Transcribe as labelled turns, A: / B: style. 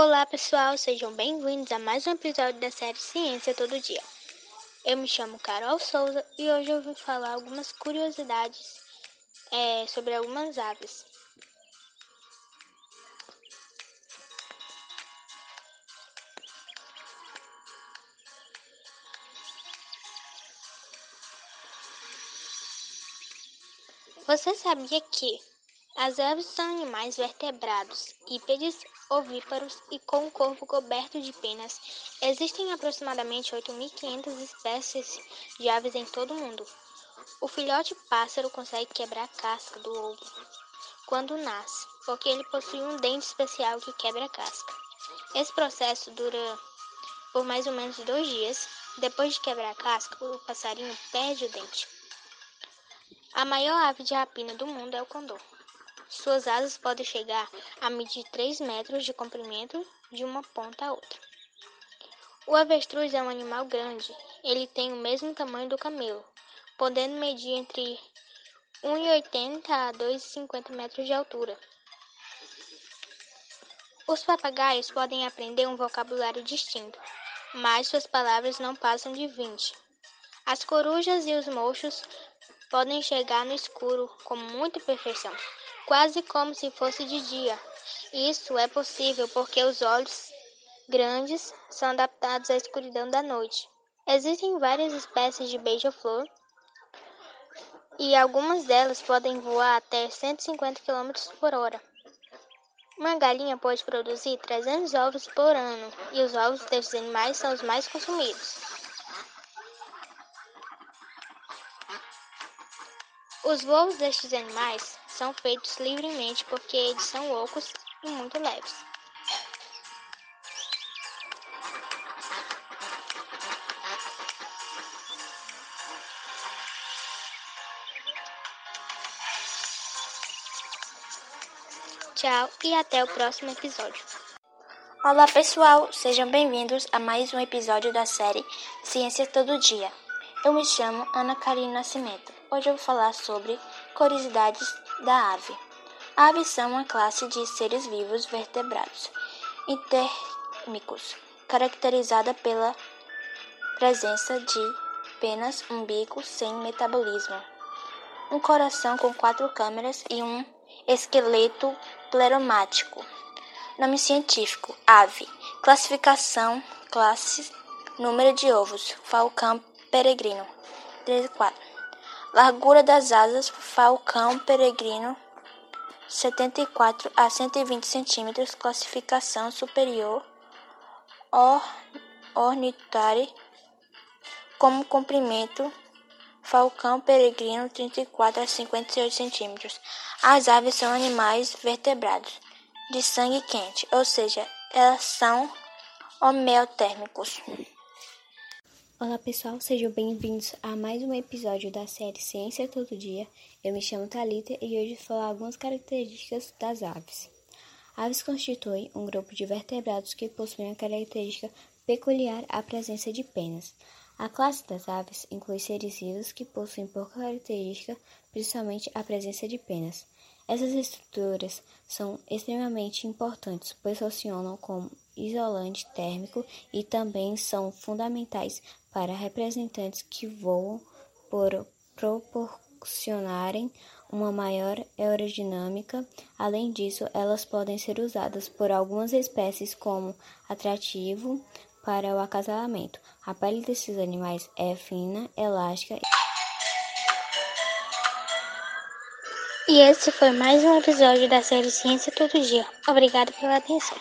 A: Olá pessoal, sejam bem-vindos a mais um episódio da série Ciência Todo Dia. Eu me chamo Carol Souza e hoje eu vou falar algumas curiosidades é, sobre algumas aves. Você sabia que as aves são animais vertebrados, hípedes, ovíparos e com o corpo coberto de penas. Existem aproximadamente 8.500 espécies de aves em todo o mundo. O filhote pássaro consegue quebrar a casca do ovo quando nasce, porque ele possui um dente especial que quebra a casca. Esse processo dura por mais ou menos dois dias. Depois de quebrar a casca, o passarinho perde o dente. A maior ave de rapina do mundo é o condor. Suas asas podem chegar a medir 3 metros de comprimento de uma ponta a outra. O avestruz é um animal grande. Ele tem o mesmo tamanho do camelo, podendo medir entre 1,80 a 2,50 metros de altura. Os papagaios podem aprender um vocabulário distinto, mas suas palavras não passam de 20. As corujas e os mochos podem chegar no escuro com muita perfeição quase como se fosse de dia. Isso é possível porque os olhos grandes são adaptados à escuridão da noite. Existem várias espécies de beija-flor e algumas delas podem voar até 150 km por hora. Uma galinha pode produzir 300 ovos por ano e os ovos desses animais são os mais consumidos. Os voos destes animais são feitos livremente porque eles são loucos e muito leves. Tchau e até o próximo episódio.
B: Olá pessoal, sejam bem-vindos a mais um episódio da série Ciência Todo Dia. Eu me chamo Ana Karine Nascimento. Hoje eu vou falar sobre curiosidades da ave. Aves são uma classe de seres vivos vertebrados intérmicos, caracterizada pela presença de penas umbigo sem metabolismo, um coração com quatro câmeras e um esqueleto pleromático. Nome científico: ave. Classificação: classe, número de ovos, falcão peregrino. 34. Largura das asas, falcão peregrino, 74 a 120 centímetros. Classificação superior, or, ornitare, como comprimento, falcão peregrino, 34 a 58 centímetros. As aves são animais vertebrados, de sangue quente, ou seja, elas são homeotérmicos.
C: Olá pessoal, sejam bem-vindos a mais um episódio da série Ciência Todo Dia. Eu me chamo Talita e hoje vou falar algumas características das aves. Aves constituem um grupo de vertebrados que possuem a característica peculiar a presença de penas. A classe das aves inclui seres vivos que possuem por característica principalmente a presença de penas. Essas estruturas são extremamente importantes, pois funcionam como isolante térmico e também são fundamentais para representantes que voam por proporcionarem uma maior aerodinâmica. Além disso, elas podem ser usadas por algumas espécies como atrativo para o acasalamento. A pele desses animais é fina, elástica.
A: E esse foi mais um episódio da série Ciência Todo Dia. Obrigada pela atenção.